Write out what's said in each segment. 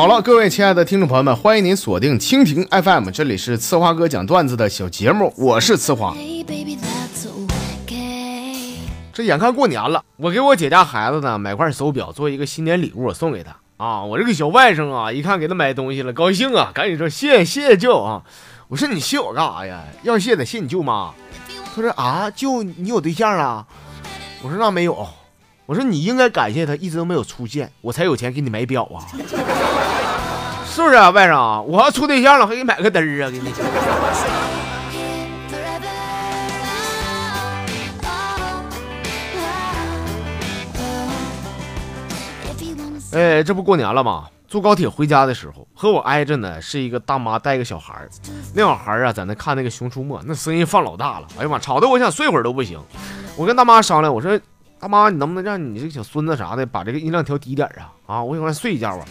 好了，各位亲爱的听众朋友们，欢迎您锁定蜻蜓 FM，这里是呲花哥讲段子的小节目，我是呲花。这眼看过年了，我给我姐家孩子呢买块手表，做一个新年礼物送给他啊。我这个小外甥啊，一看给他买东西了，高兴啊，赶紧说谢谢谢谢舅啊。我说你谢我干啥呀？要谢得谢你舅妈。他说啊，舅你有对象了？我说那没有。我说你应该感谢他一直都没有出现，我才有钱给你买表啊，是不是啊，外甥？我要处对象了，还给你买个嘚儿啊，给你。哎，这不过年了吗？坐高铁回家的时候，和我挨着呢是一个大妈带个小孩儿那小孩儿啊在那看那个《熊出没》，那声音放老大了，哎呀妈，吵得我想睡会儿都不行。我跟大妈商量，我说。大妈，你能不能让你这个小孙子啥的把这个音量调低点啊？啊，我想让他睡一觉啊。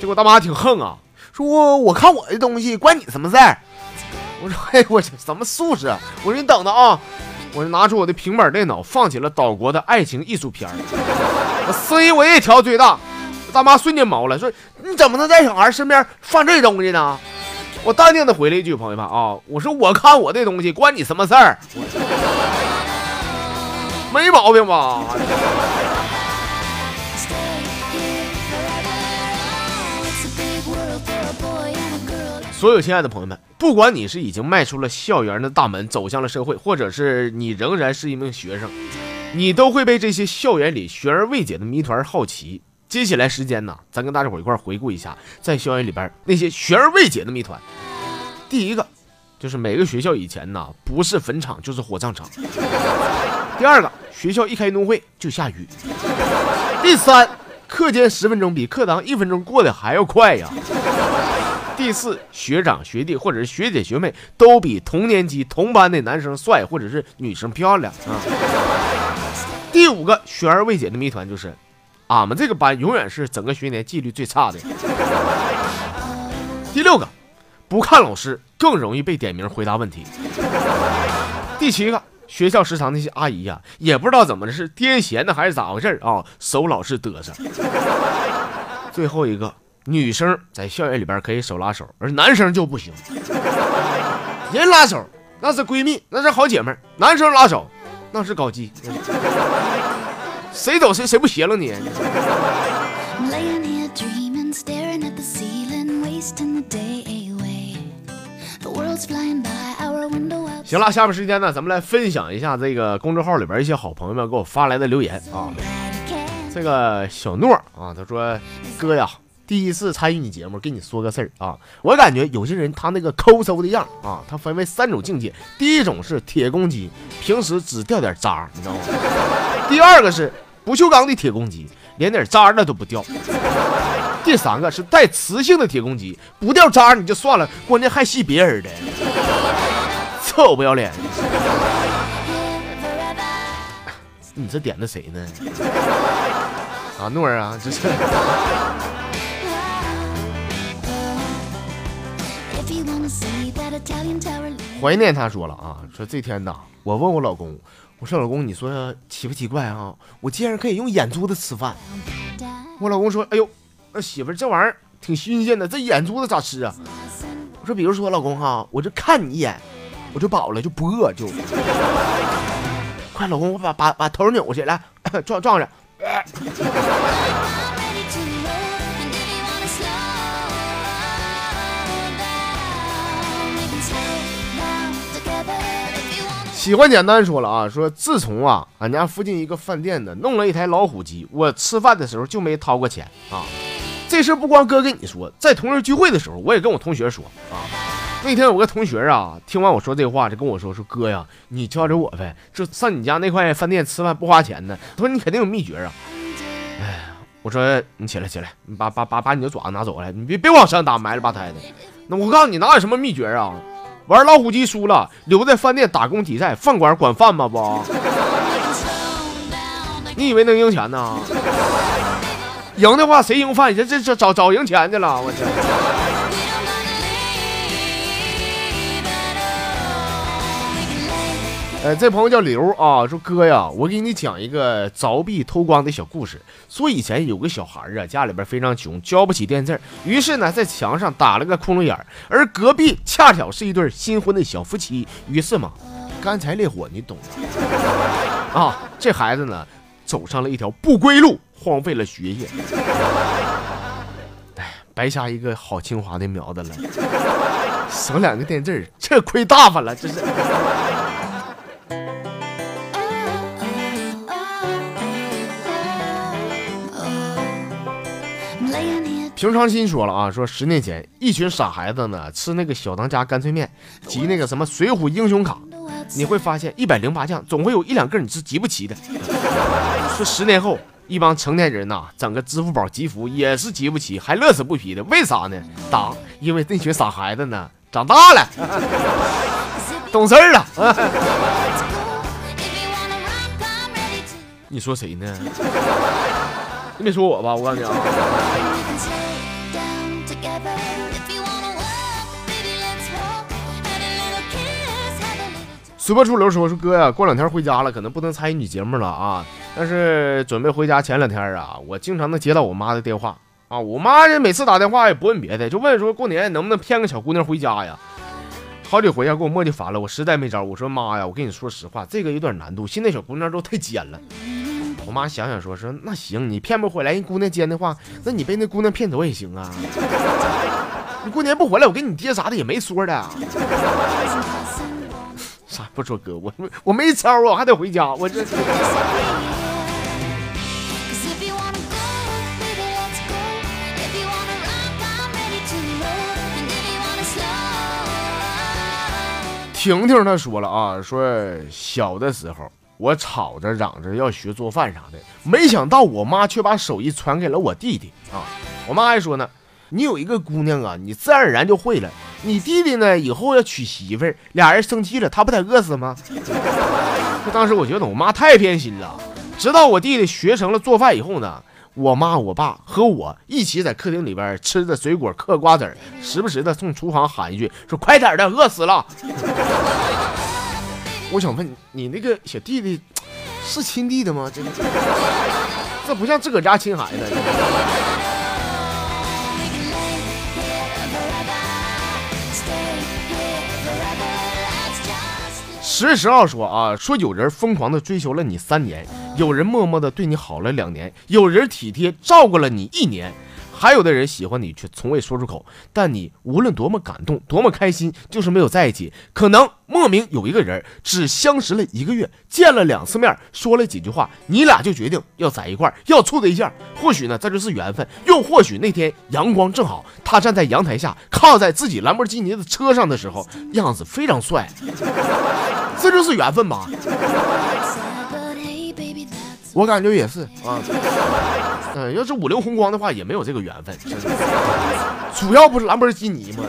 结果大妈挺横啊，说我看我的东西关你什么事儿？我说，哎，我这什么素质？我说你等着啊！我就拿出我的平板电脑，放起了岛国的爱情艺术片我声音我也调最大。大妈瞬间毛了，说你怎么能在小孩身边放这东西呢？我淡定的回了一句，朋友们啊，我说我看我的东西关你什么事儿？没毛病吧？所有亲爱的朋友们，不管你是已经迈出了校园的大门，走向了社会，或者是你仍然是一名学生，你都会被这些校园里悬而未解的谜团好奇。接下来时间呢，咱跟大家伙一块回顾一下，在校园里边那些悬而未解的谜团。第一个，就是每个学校以前呢，不是坟场就是火葬场。第二个，学校一开运动会就下雨。第三，课间十分钟比课堂一分钟过得还要快呀。第四，学长学弟或者是学姐学妹都比同年级同班的男生帅或者是女生漂亮啊。第五个悬而未解的谜团就是，俺们这个班永远是整个学年纪律最差的。第六个，不看老师更容易被点名回答问题。第七个。学校食堂那些阿姨呀，也不知道怎么的，是癫痫呢还是咋回事啊？手老是嘚瑟。最后一个，女生在校园里边可以手拉手，而男生就不行。人拉手那是闺蜜，那是好姐妹男生拉手那是搞基。谁走谁谁不邪了你？行了，下面时间呢，咱们来分享一下这个公众号里边一些好朋友们给我发来的留言啊。这个小诺啊，他说：“哥呀，第一次参与你节目，跟你说个事儿啊。我感觉有些人他那个抠搜的样啊，他分为三种境界。第一种是铁公鸡，平时只掉点渣，你知道吗？第二个是不锈钢的铁公鸡，连点渣那都不掉。第三个是带磁性的铁公鸡，不掉渣你就算了，关键还吸别人的。”臭不要脸！你这点的谁呢？阿诺啊，这是。怀念他说了啊，说这天呐，我问我老公，我说老公，你说奇不奇怪啊？我竟然可以用眼珠子吃饭。我老公说，哎呦，那媳妇这玩意儿挺新鲜的，这眼珠子咋吃啊？我说，比如说老公哈，我就看你一眼。我就饱了，就不饿，就快，老公，我把把把头扭过去，来 撞撞着。喜欢简单说了啊，说自从啊，俺家附近一个饭店呢弄了一台老虎机，我吃饭的时候就没掏过钱啊。这事不光哥跟你说，在同学聚会的时候，我也跟我同学说啊。那天有个同学啊，听完我说这话，就跟我说：“说哥呀，你教教我呗，这上你家那块饭店吃饭不花钱呢。”他说：“你肯定有秘诀啊。”哎，我说：“你起来起来，你把把把把你的爪子拿走来，你别别往上打，埋了吧汰的。那我告诉你，哪有什么秘诀啊？玩老虎机输了，留在饭店打工抵债，饭馆管饭吗？不？你以为能赢钱呢？赢的话谁赢饭？这这这早早赢钱去了，我去。”呃，这朋友叫刘啊，说哥呀，我给你讲一个凿壁偷光的小故事。说以前有个小孩啊，家里边非常穷，交不起电字，于是呢，在墙上打了个窟窿眼儿，而隔壁恰巧是一对新婚的小夫妻，于是嘛，干柴烈火，你懂啊。这孩子呢，走上了一条不归路，荒废了学业。哎，白瞎一个好清华的苗子了，省两个电字，这亏大发了，这是。平常心说了啊，说十年前一群傻孩子呢吃那个小当家干脆面，集那个什么水浒英雄卡，你会发现一百零八将总会有一两个你是集不齐的。说十年后一帮成年人呐整个支付宝集福也是集不齐，还乐此不疲的，为啥呢？答：因为那群傻孩子呢长大了，懂事了。你说谁呢？你别说我吧，我告诉你啊。随波逐流说说哥呀，过两天回家了，可能不能参与你节目了啊。但是准备回家前两天啊，我经常能接到我妈的电话啊。我妈这每次打电话也不问别的，就问说过年能不能骗个小姑娘回家呀？好几回啊，给我磨叽烦了，我实在没招。我说妈呀，我跟你说实话，这个有点难度，现在小姑娘都太尖了。我妈想想说说那行，你骗不回来人姑娘尖的话，那你被那姑娘骗走也行啊。你过年不回来，我跟你爹啥的也没说的。啥不说哥，我我没招啊，我还得回家。我这。婷婷她说了啊，说小的时候我吵着嚷着要学做饭啥的，没想到我妈却把手艺传给了我弟弟啊。我妈还说呢，你有一个姑娘啊，你自然而然就会了。你弟弟呢？以后要娶媳妇儿，俩人生气了，他不得饿死吗？就当时我觉得我妈太偏心了。直到我弟弟学成了做饭以后呢，我妈、我爸和我一起在客厅里边吃着水果、嗑瓜子儿，时不时的从厨房喊一句：“说快点的，饿死了。”我想问你，那个小弟弟是亲弟的吗？这这不像自个家亲孩子。十月十号说啊，说有人疯狂的追求了你三年，有人默默的对你好了两年，有人体贴照顾了你一年。还有的人喜欢你，却从未说出口。但你无论多么感动，多么开心，就是没有在一起。可能莫名有一个人，只相识了一个月，见了两次面，说了几句话，你俩就决定要在一块儿，要处对象。或许呢，这就是缘分；又或许那天阳光正好，他站在阳台下，靠在自己兰博基尼的车上的时候，样子非常帅。这就是缘分吧。我感觉也是。啊。嗯要是五菱宏光的话也没有这个缘分。主要不是兰博基尼吗